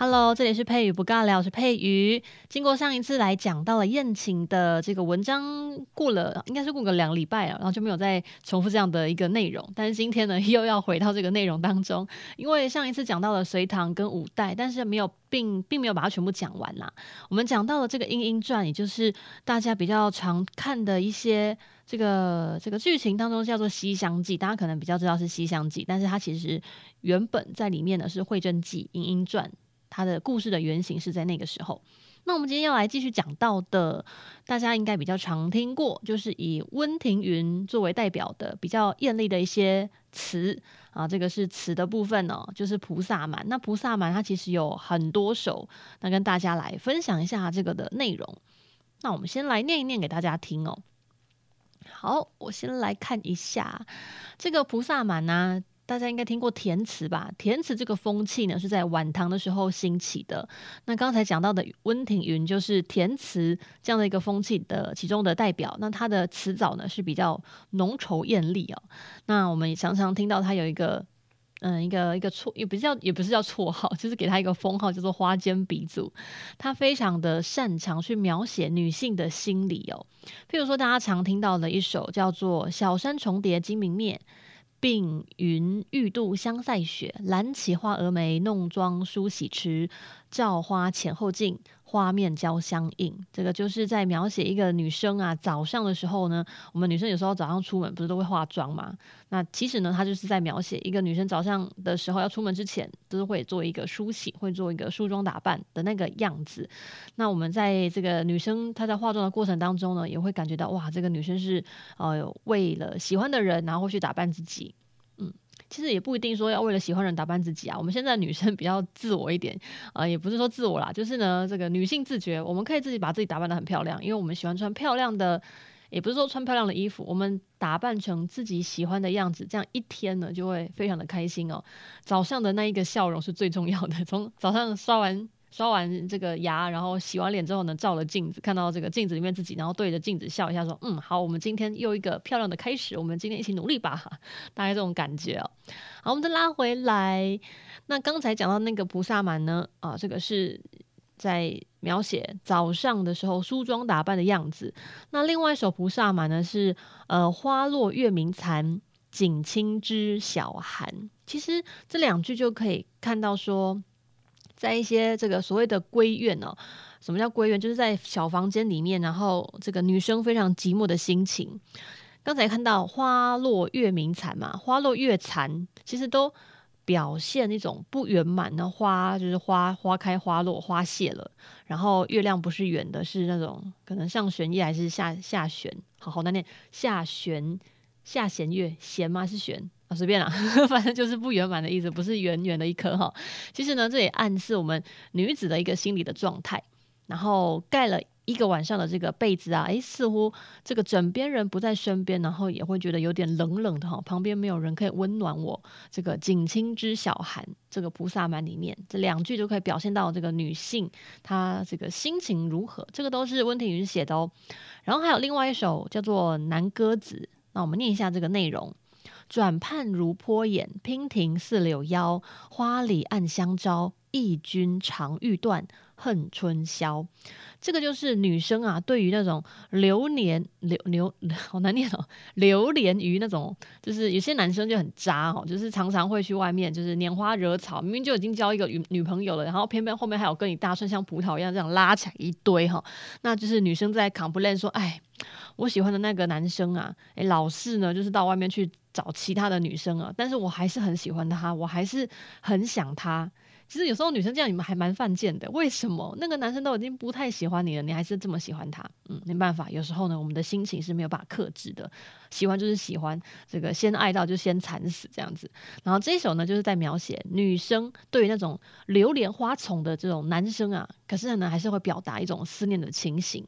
Hello，这里是佩瑜不尬聊，我是佩瑜。经过上一次来讲到了宴请的这个文章，过了应该是过个两礼拜了，然后就没有再重复这样的一个内容。但是今天呢，又要回到这个内容当中，因为上一次讲到了隋唐跟五代，但是没有并并没有把它全部讲完啦。我们讲到了这个《莺莺传》，也就是大家比较常看的一些这个这个剧情当中叫做《西厢记》，大家可能比较知道是《西厢记》，但是它其实原本在里面呢是《会真记》《莺莺传》。它的故事的原型是在那个时候。那我们今天要来继续讲到的，大家应该比较常听过，就是以温庭筠作为代表的比较艳丽的一些词啊。这个是词的部分哦，就是《菩萨蛮》。那《菩萨蛮》它其实有很多首，那跟大家来分享一下这个的内容。那我们先来念一念给大家听哦。好，我先来看一下这个《菩萨蛮》呢。大家应该听过填词吧？填词这个风气呢，是在晚唐的时候兴起的。那刚才讲到的温庭筠，就是填词这样的一个风气的其中的代表。那他的词藻呢是比较浓稠艳丽哦。那我们也常常听到他有一个，嗯，一个一个绰，也不叫也不是叫绰号，就是给他一个封号，叫做花间鼻祖。他非常的擅长去描写女性的心理哦。譬如说，大家常听到的一首叫做《小山重叠金明灭》。鬓云欲度香腮雪，揽起花蛾眉，弄妆梳洗迟。照花前后镜，花面交相映。这个就是在描写一个女生啊，早上的时候呢，我们女生有时候早上出门不是都会化妆吗？那其实呢，她就是在描写一个女生早上的时候要出门之前，都是会做一个梳洗，会做一个梳妆打扮的那个样子。那我们在这个女生她在化妆的过程当中呢，也会感觉到哇，这个女生是呃为了喜欢的人，然后去打扮自己。其实也不一定说要为了喜欢人打扮自己啊。我们现在女生比较自我一点啊、也不是说自我啦，就是呢，这个女性自觉，我们可以自己把自己打扮的很漂亮，因为我们喜欢穿漂亮的，也不是说穿漂亮的衣服，我们打扮成自己喜欢的样子，这样一天呢就会非常的开心哦。早上的那一个笑容是最重要的，从早上刷完。刷完这个牙，然后洗完脸之后呢，照了镜子，看到这个镜子里面自己，然后对着镜子笑一下，说：“嗯，好，我们今天又一个漂亮的开始，我们今天一起努力吧。”大概这种感觉哦。好，我们再拉回来，那刚才讲到那个菩萨蛮呢，啊，这个是在描写早上的时候梳妆打扮的样子。那另外一首菩萨蛮呢，是呃“花落月明残，锦衾知晓寒”。其实这两句就可以看到说。在一些这个所谓的闺院哦，什么叫闺院？就是在小房间里面，然后这个女生非常寂寞的心情。刚才看到花落月明残嘛，花落月残，其实都表现一种不圆满的花，就是花花开花落，花谢了，然后月亮不是圆的，是那种可能上弦月还是下下弦，好好难念，下弦下弦月，弦吗？是弦？啊，随便啦，反正就是不圆满的意思，不是圆圆的一颗哈。其实呢，这也暗示我们女子的一个心理的状态。然后盖了一个晚上的这个被子啊，诶，似乎这个枕边人不在身边，然后也会觉得有点冷冷的哈，旁边没有人可以温暖我。这个锦衾知小寒，这个菩萨蛮里面这两句就可以表现到这个女性她这个心情如何。这个都是温庭筠写的哦。然后还有另外一首叫做《南歌子》，那我们念一下这个内容。转盼如泼眼，娉婷似柳腰。花里暗香招，忆君常欲断恨春宵。这个就是女生啊，对于那种流年流流好难念哦，流连于那种，就是有些男生就很渣哦，就是常常会去外面，就是拈花惹草，明明就已经交一个女女朋友了，然后偏偏后面还有跟你大串像葡萄一样这样拉起来一堆哈，那就是女生在 complain 说，哎，我喜欢的那个男生啊，哎，老是呢，就是到外面去。找其他的女生啊，但是我还是很喜欢他，我还是很想他。其实有时候女生这样，你们还蛮犯贱的。为什么那个男生都已经不太喜欢你了，你还是这么喜欢他？嗯，没办法，有时候呢，我们的心情是没有办法克制的。喜欢就是喜欢，这个先爱到就先惨死这样子。然后这一首呢，就是在描写女生对于那种流连花丛的这种男生啊，可是呢，还是会表达一种思念的情形。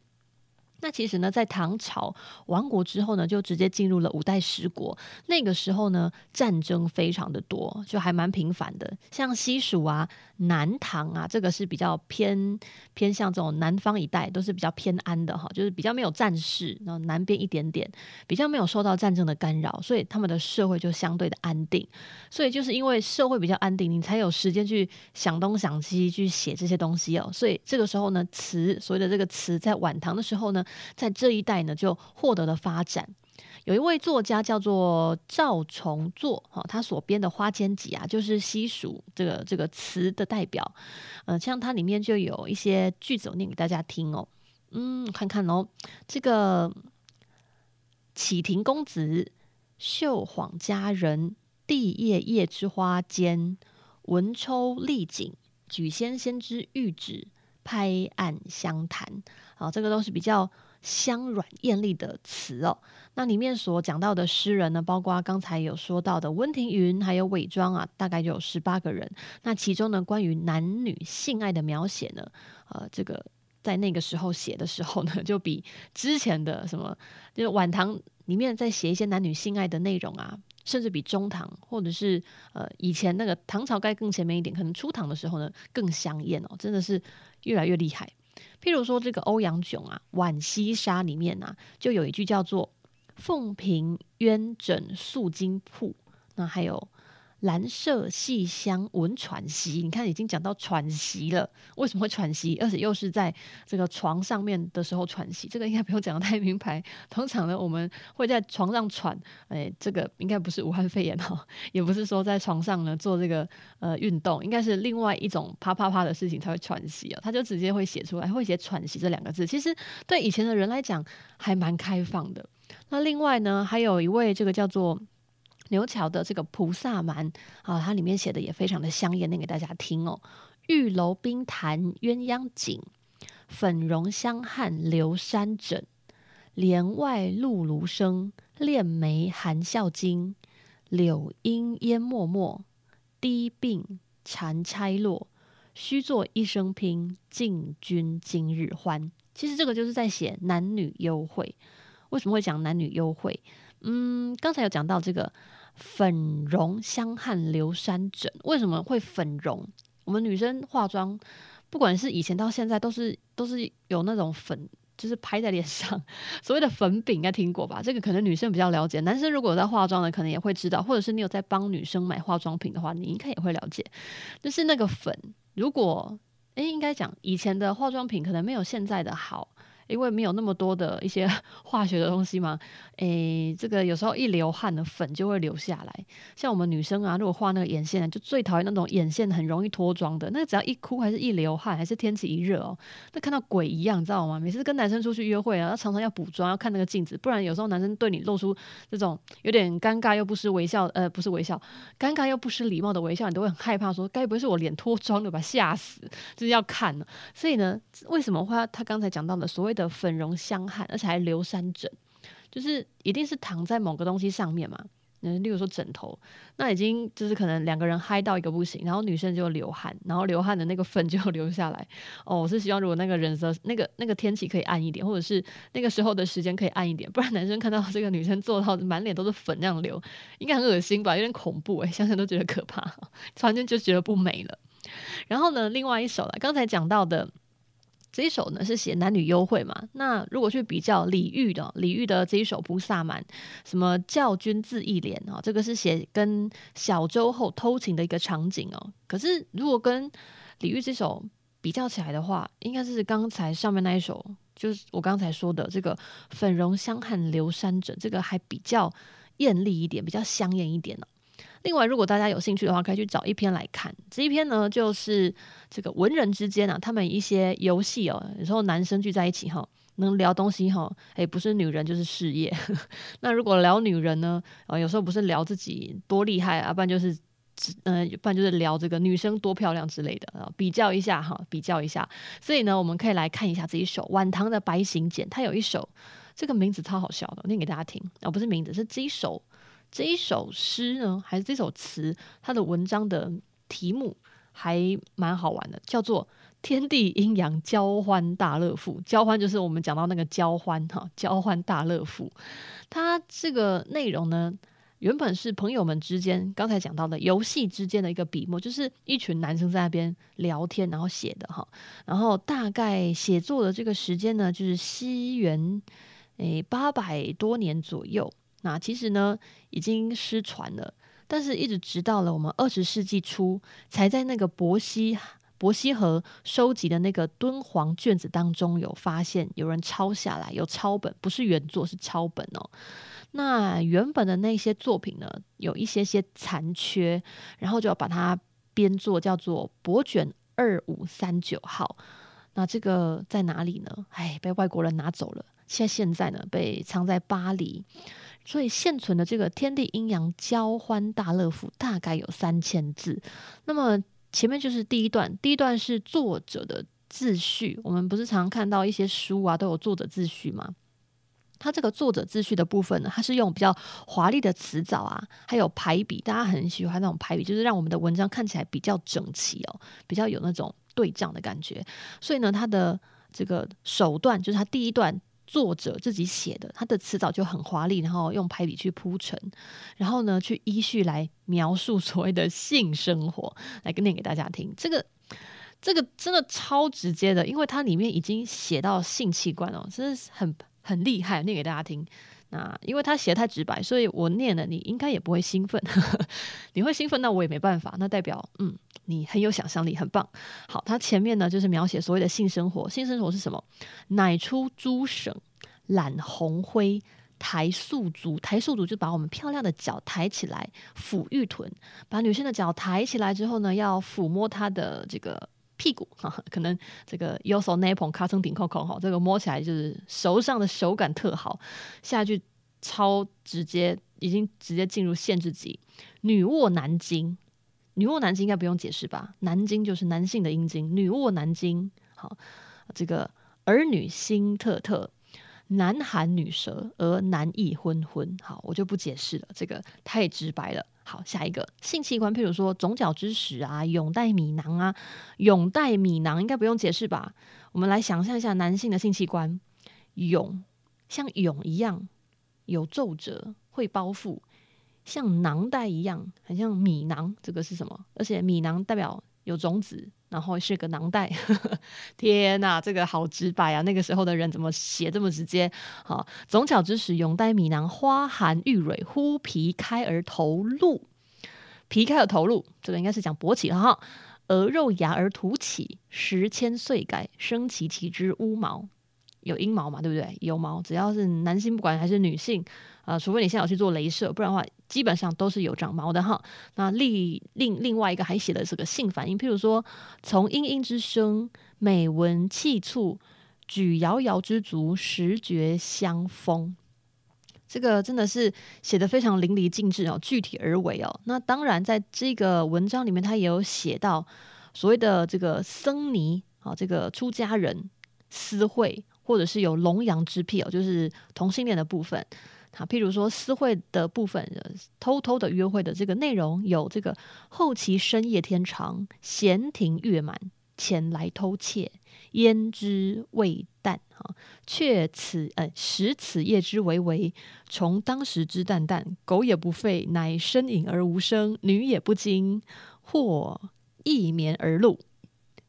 那其实呢，在唐朝亡国之后呢，就直接进入了五代十国。那个时候呢，战争非常的多，就还蛮频繁的。像西蜀啊、南唐啊，这个是比较偏偏向这种南方一带，都是比较偏安的哈，就是比较没有战事。然后南边一点点，比较没有受到战争的干扰，所以他们的社会就相对的安定。所以就是因为社会比较安定，你才有时间去想东想西，去写这些东西哦。所以这个时候呢，词所谓的这个词，在晚唐的时候呢。在这一代呢，就获得了发展。有一位作家叫做赵崇作，哈，他所编的《花间集》啊，就是西蜀这个这个词的代表。呃，像它里面就有一些句子，我念给大家听哦。嗯，看看哦，这个启庭公子，秀晃佳人，帝夜夜之花间，文抽丽景，举仙仙之玉指，拍案相谈。好，这个都是比较。香软艳丽的词哦，那里面所讲到的诗人呢，包括刚才有说到的温庭筠，还有韦庄啊，大概就有十八个人。那其中呢，关于男女性爱的描写呢，呃，这个在那个时候写的时候呢，就比之前的什么，就是晚唐里面在写一些男女性爱的内容啊，甚至比中唐或者是呃以前那个唐朝该更前面一点，可能初唐的时候呢更香艳哦，真的是越来越厉害。譬如说，这个欧阳炯啊，《浣溪沙》里面啊，就有一句叫做“凤屏鸳枕素金铺”，那还有。兰麝细香闻喘息，你看已经讲到喘息了。为什么会喘息？而且又是在这个床上面的时候喘息，这个应该不用讲的太明白。通常呢，我们会在床上喘，哎，这个应该不是武汉肺炎哈，也不是说在床上呢做这个呃运动，应该是另外一种啪啪啪的事情才会喘息啊。他就直接会写出来，会写喘息这两个字。其实对以前的人来讲还蛮开放的。那另外呢，还有一位这个叫做。牛桥的这个菩萨蛮啊，它里面写的也非常的香艳，念给大家听哦。玉楼冰潭鸳鸯颈，粉绒香汗流山枕。帘外露芦声，练眉含笑惊。柳阴烟漠漠，低鬓蝉钗落。须作一声拼，尽君今日欢。其实这个就是在写男女幽会。为什么会讲男女幽会？嗯，刚才有讲到这个。粉绒香汗流山枕，为什么会粉绒？我们女生化妆，不管是以前到现在，都是都是有那种粉，就是拍在脸上，所谓的粉饼，应该听过吧？这个可能女生比较了解，男生如果有在化妆的，可能也会知道，或者是你有在帮女生买化妆品的话，你应该也会了解，就是那个粉，如果诶，应该讲以前的化妆品可能没有现在的好。因为没有那么多的一些 化学的东西嘛，诶，这个有时候一流汗的粉就会流下来。像我们女生啊，如果画那个眼线，就最讨厌那种眼线很容易脱妆的。那个只要一哭，还是一流汗，还是天气一热哦，那看到鬼一样，你知道吗？每次跟男生出去约会啊，他常常要补妆，要看那个镜子，不然有时候男生对你露出这种有点尴尬又不失微笑，呃，不是微笑，尴尬又不失礼貌的微笑，你都会很害怕，说该不会是我脸脱妆了吧？吓死，就是要看呢。所以呢，为什么话他刚才讲到的所谓的的粉绒香汗，而且还流山枕，就是一定是躺在某个东西上面嘛。嗯，例如说枕头，那已经就是可能两个人嗨到一个不行，然后女生就流汗，然后流汗的那个粉就 流下来。哦，我是希望如果那个人的那个那个天气可以暗一点，或者是那个时候的时间可以暗一点，不然男生看到这个女生做到满脸都是粉那样流，应该很恶心吧？有点恐怖诶，想想都觉得可怕，突然间就觉得不美了。然后呢，另外一首了，刚才讲到的。这一首呢是写男女幽会嘛？那如果去比较李煜的李煜的这一首《菩萨蛮》，什么教君自忆怜啊？这个是写跟小周后偷情的一个场景哦。可是如果跟李煜这首比较起来的话，应该是刚才上面那一首，就是我刚才说的这个“粉容香汗流山枕”，这个还比较艳丽一点，比较香艳一点呢。另外，如果大家有兴趣的话，可以去找一篇来看。这一篇呢，就是这个文人之间啊，他们一些游戏哦，有时候男生聚在一起哈，能聊东西哈，诶，不是女人就是事业。那如果聊女人呢，啊，有时候不是聊自己多厉害啊，不然就是，嗯，不然就是聊这个女生多漂亮之类的啊，比较一下哈，比较一下。所以呢，我们可以来看一下这一首晚唐的白行简，它有一首这个名字超好笑的，念给大家听啊，不是名字，是这一首。这一首诗呢，还是这首词，它的文章的题目还蛮好玩的，叫做《天地阴阳交欢大乐赋，交欢就是我们讲到那个交欢哈，交欢大乐赋。它这个内容呢，原本是朋友们之间刚才讲到的游戏之间的一个笔墨，就是一群男生在那边聊天，然后写的哈。然后大概写作的这个时间呢，就是西元诶八百多年左右。那其实呢，已经失传了，但是一直直到了我们二十世纪初，才在那个伯希。伯希和收集的那个敦煌卷子当中有发现，有人抄下来，有抄本，不是原作，是抄本哦。那原本的那些作品呢，有一些些残缺，然后就要把它编作叫做伯卷二五三九号。那这个在哪里呢？哎，被外国人拿走了。现现在呢，被藏在巴黎。所以现存的这个《天地阴阳交欢大乐赋》大概有三千字。那么前面就是第一段，第一段是作者的自序。我们不是常看到一些书啊，都有作者自序吗？他这个作者自序的部分呢，他是用比较华丽的词藻啊，还有排比，大家很喜欢那种排比，就是让我们的文章看起来比较整齐哦，比较有那种对仗的感觉。所以呢，他的这个首段就是他第一段。作者自己写的，他的词藻就很华丽，然后用排比去铺陈，然后呢，去依序来描述所谓的性生活，来念给大家听。这个这个真的超直接的，因为它里面已经写到性器官哦，真的是很很厉害，念给大家听。那因为他写的太直白，所以我念了，你应该也不会兴奋。你会兴奋，那我也没办法。那代表嗯。你很有想象力，很棒。好，它前面呢就是描写所谓的性生活。性生活是什么？乃出诸省，揽红灰，抬素足。抬素足就把我们漂亮的脚抬起来，抚玉臀。把女生的脚抬起来之后呢，要抚摸她的这个屁股。哈，可能这个有手那捧卡层顶扣扣哈，这个摸起来就是手上的手感特好。下一句超直接，已经直接进入限制级。女卧南京。女卧南京应该不用解释吧？南京就是男性的阴茎，女卧南京。好，这个儿女心特特，男寒女舌，而男亦昏昏。好，我就不解释了，这个太直白了。好，下一个性器官，譬如说总角之始啊，甬带米囊啊，甬带米囊应该不用解释吧？我们来想象一下男性的性器官，甬像甬一样有皱褶，会包覆。像囊袋一样，很像米囊。这个是什么？而且米囊代表有种子，然后是个囊袋。天哪，这个好直白啊！那个时候的人怎么写这么直接？好，总角之时，永带米囊，花含玉蕊，忽皮开而头露。皮开而头露，这个应该是讲勃起哈。鹅肉芽而突起，时千岁改，生其其之乌毛。有阴毛嘛？对不对？有毛，只要是男性，不管还是女性，啊、除非你现在有去做镭射，不然的话，基本上都是有长毛的哈。那另另另外一个还写了这个性反应，譬如说，从阴阴之声，美闻气促，举遥遥之足，时觉香风。这个真的是写得非常淋漓尽致哦，具体而为哦。那当然，在这个文章里面，他也有写到所谓的这个僧尼啊，这个出家人私会。或者是有龙阳之癖哦，就是同性恋的部分。好，譬如说私会的部分，偷偷的约会的这个内容，有这个后期深夜天长，闲庭月满，前来偷窃，焉知未淡？哈，却此呃，使此夜之为为，从当时之淡淡，狗也不吠，乃呻吟而无声，女也不惊，或一眠而露，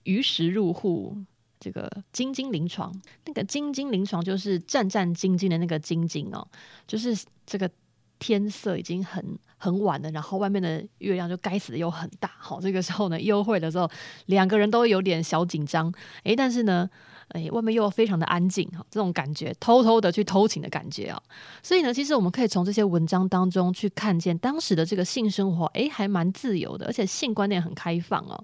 于时入户。这个兢兢临床，那个兢兢临床就是战战兢兢的那个兢兢哦，就是这个天色已经很很晚了，然后外面的月亮就该死的又很大，好，这个时候呢，幽会的时候，两个人都有点小紧张，诶，但是呢，诶，外面又非常的安静，哈，这种感觉，偷偷的去偷情的感觉啊，所以呢，其实我们可以从这些文章当中去看见当时的这个性生活，诶，还蛮自由的，而且性观念很开放哦，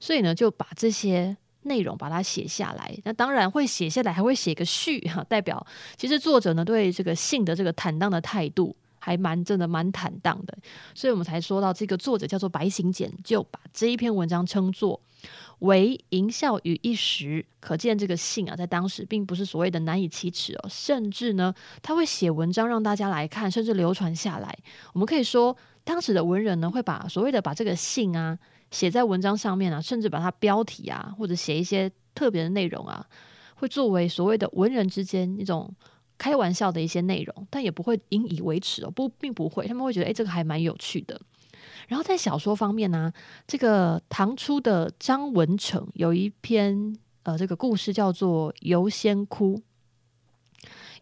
所以呢，就把这些。内容把它写下来，那当然会写下来，还会写个序哈，代表其实作者呢对这个性的这个坦荡的态度还蛮真的蛮坦荡的，所以我们才说到这个作者叫做白行简，就把这一篇文章称作为淫笑于一时，可见这个性啊在当时并不是所谓的难以启齿哦，甚至呢他会写文章让大家来看，甚至流传下来。我们可以说当时的文人呢会把所谓的把这个性啊。写在文章上面啊，甚至把它标题啊，或者写一些特别的内容啊，会作为所谓的文人之间一种开玩笑的一些内容，但也不会引以为耻哦，不，并不会，他们会觉得，哎，这个还蛮有趣的。然后在小说方面呢、这个唐初的张文成有一篇呃，这个故事叫做《游仙窟》。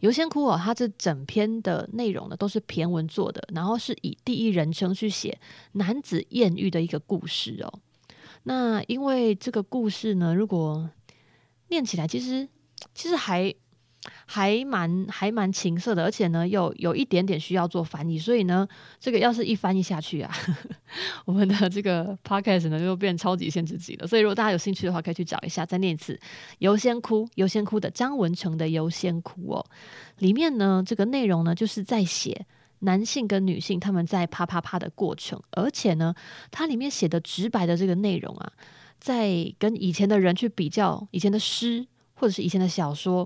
游仙窟哦，它这整篇的内容呢都是骈文做的，然后是以第一人称去写男子艳遇的一个故事哦。那因为这个故事呢，如果念起来，其实其实还。还蛮还蛮情色的，而且呢，又有一点点需要做翻译，所以呢，这个要是一翻译下去啊，我们的这个 podcast 呢就变超级限制级了。所以如果大家有兴趣的话，可以去找一下，再念一次《游仙窟》，游仙窟的张文成的《游仙窟》哦，里面呢，这个内容呢就是在写男性跟女性他们在啪啪啪的过程，而且呢，它里面写的直白的这个内容啊，在跟以前的人去比较，以前的诗或者是以前的小说。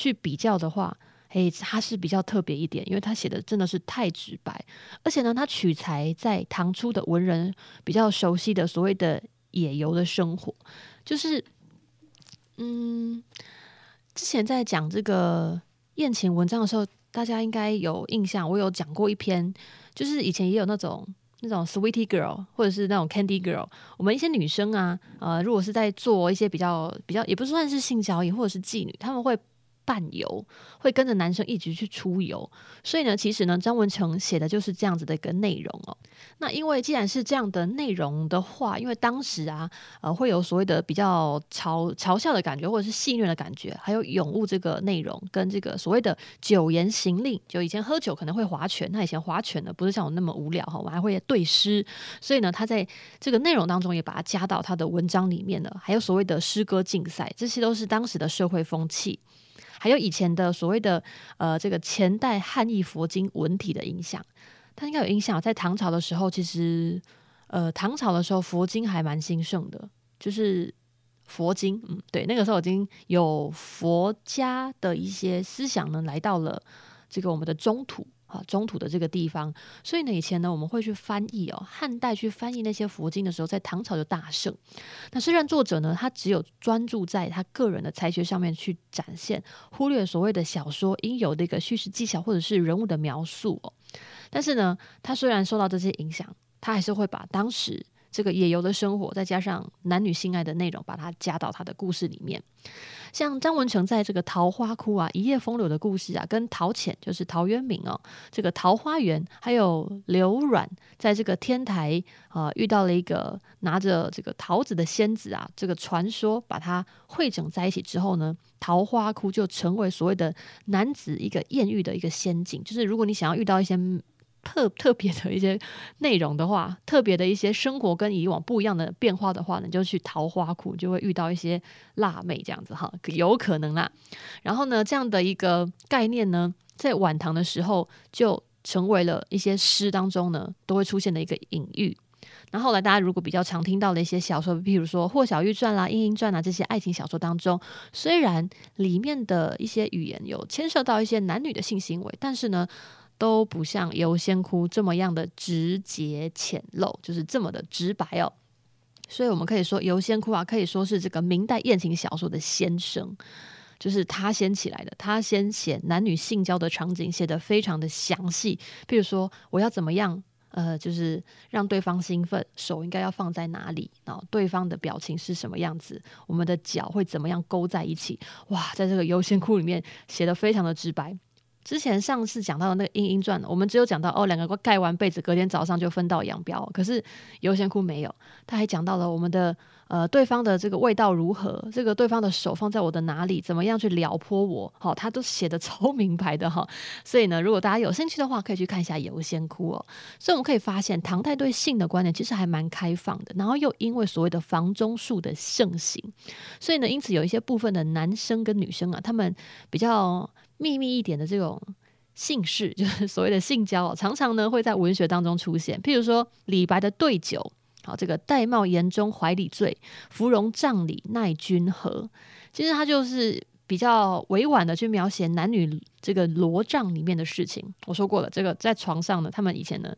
去比较的话，诶，他是比较特别一点，因为他写的真的是太直白，而且呢，他取材在唐初的文人比较熟悉的所谓的野游的生活，就是，嗯，之前在讲这个宴请文章的时候，大家应该有印象，我有讲过一篇，就是以前也有那种那种 sweetie girl 或者是那种 candy girl，我们一些女生啊，呃，如果是在做一些比较比较，也不算是性交易或者是妓女，他们会。伴游会跟着男生一直去出游，所以呢，其实呢，张文成写的就是这样子的一个内容哦。那因为既然是这样的内容的话，因为当时啊，呃，会有所谓的比较嘲嘲笑的感觉，或者是戏谑的感觉，还有咏物这个内容，跟这个所谓的酒言行令，就以前喝酒可能会划拳，那以前划拳呢不是像我那么无聊哈，我还会对诗，所以呢，他在这个内容当中也把它加到他的文章里面了，还有所谓的诗歌竞赛，这些都是当时的社会风气。还有以前的所谓的呃，这个前代汉译佛经文体的影响，它应该有影响。在唐朝的时候，其实呃，唐朝的时候佛经还蛮兴盛的，就是佛经，嗯，对，那个时候已经有佛家的一些思想呢，来到了这个我们的中土。啊，中土的这个地方，所以呢，以前呢，我们会去翻译哦，汉代去翻译那些佛经的时候，在唐朝就大盛。那虽然作者呢，他只有专注在他个人的才学上面去展现，忽略所谓的小说应有的一个叙事技巧或者是人物的描述哦，但是呢，他虽然受到这些影响，他还是会把当时这个野游的生活，再加上男女性爱的内容，把它加到他的故事里面。像张文成在这个桃花窟啊，一夜风流的故事啊，跟陶潜就是陶渊明哦，这个桃花源，还有刘阮在这个天台啊、遇到了一个拿着这个桃子的仙子啊，这个传说把它汇整在一起之后呢，桃花窟就成为所谓的男子一个艳遇的一个仙境，就是如果你想要遇到一些。特特别的一些内容的话，特别的一些生活跟以往不一样的变化的话呢，就去桃花窟，就会遇到一些辣妹这样子哈，有可能啦。然后呢，这样的一个概念呢，在晚唐的时候就成为了一些诗当中呢都会出现的一个隐喻。那后后来大家如果比较常听到的一些小说，譬如说《霍小玉传》啦、《莺莺传》啊这些爱情小说当中，虽然里面的一些语言有牵涉到一些男女的性行为，但是呢。都不像游仙窟这么样的直接浅露，就是这么的直白哦。所以，我们可以说游仙窟啊，可以说是这个明代艳情小说的先声，就是他先起来的。他先写男女性交的场景，写得非常的详细。比如说，我要怎么样，呃，就是让对方兴奋，手应该要放在哪里，然后对方的表情是什么样子，我们的脚会怎么样勾在一起。哇，在这个游仙窟里面写得非常的直白。之前上次讲到的那个《莺莺传》，我们只有讲到哦，两个盖完被子，隔天早上就分道扬镳。可是游仙窟没有，他还讲到了我们的呃对方的这个味道如何，这个对方的手放在我的哪里，怎么样去撩拨我，好、他都写的 超明白的哈、所以呢，如果大家有兴趣的话，可以去看一下游仙窟哦。所以我们可以发现，唐代对性的观念其实还蛮开放的。然后又因为所谓的房中术的盛行，所以呢，因此有一些部分的男生跟女生啊，他们比较。秘密一点的这种姓氏，就是所谓的性交，常常呢会在文学当中出现。譬如说李白的对酒，好，这个玳瑁岩中怀里醉，芙蓉帐里奈君何。其实他就是比较委婉的去描写男女这个罗帐里面的事情。我说过了，这个在床上呢，他们以前呢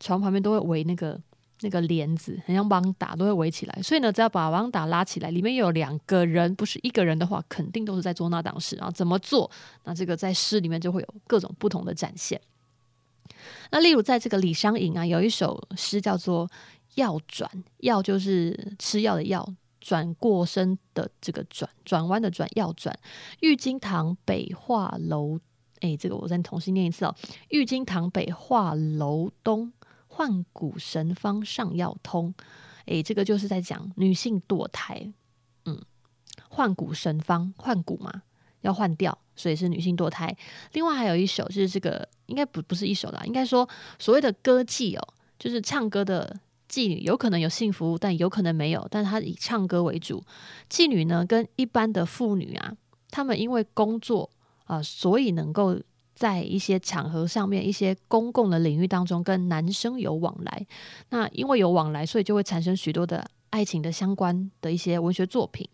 床旁边都会围那个那个帘子，很像网打都会围起来，所以呢，只要把网打拉起来，里面有两个人，不是一个人的话，肯定都是在做那档事。然后怎么做？那这个在诗里面就会有各种不同的展现。那例如在这个李商隐啊，有一首诗叫做《药转》，药就是吃药的药，转过身的这个转，转弯的转，药转。玉京堂北画楼，哎，这个我再重新念一次哦。玉京堂北画楼东。换骨神方上要通，诶，这个就是在讲女性堕胎，嗯，换骨神方换骨嘛，要换掉，所以是女性堕胎。另外还有一首就是这个，应该不不是一首啦，应该说所谓的歌妓哦，就是唱歌的妓女，有可能有性服务，但有可能没有，但她以唱歌为主。妓女呢，跟一般的妇女啊，她们因为工作啊，所以能够。在一些场合上面，一些公共的领域当中，跟男生有往来。那因为有往来，所以就会产生许多的爱情的相关的一些文学作品。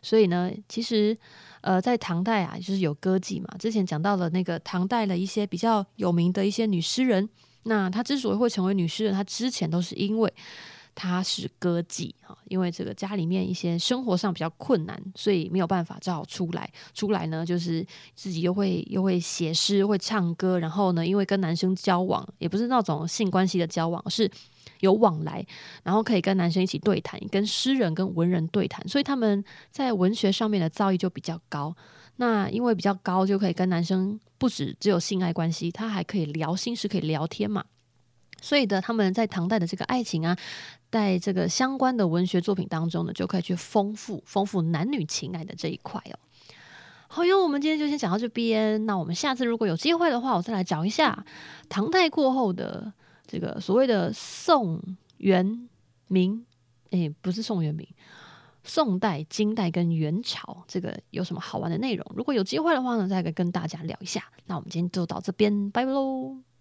所以呢，其实呃，在唐代啊，就是有歌妓嘛。之前讲到了那个唐代的一些比较有名的一些女诗人，那她之所以会成为女诗人，她之前都是因为。他是歌妓哈，因为这个家里面一些生活上比较困难，所以没有办法，只好出来。出来呢，就是自己又会又会写诗，会唱歌。然后呢，因为跟男生交往，也不是那种性关系的交往，是有往来，然后可以跟男生一起对谈，跟诗人跟文人对谈，所以他们在文学上面的造诣就比较高。那因为比较高，就可以跟男生不止只有性爱关系，他还可以聊心事，可以聊天嘛。所以的，他们在唐代的这个爱情啊，在这个相关的文学作品当中呢，就可以去丰富丰富男女情爱的这一块哦。好哟，我们今天就先讲到这边。那我们下次如果有机会的话，我再来讲一下唐代过后的这个所谓的宋元明，诶，不是宋元明，宋代、金代跟元朝，这个有什么好玩的内容？如果有机会的话呢，再跟大家聊一下。那我们今天就到这边，拜拜喽。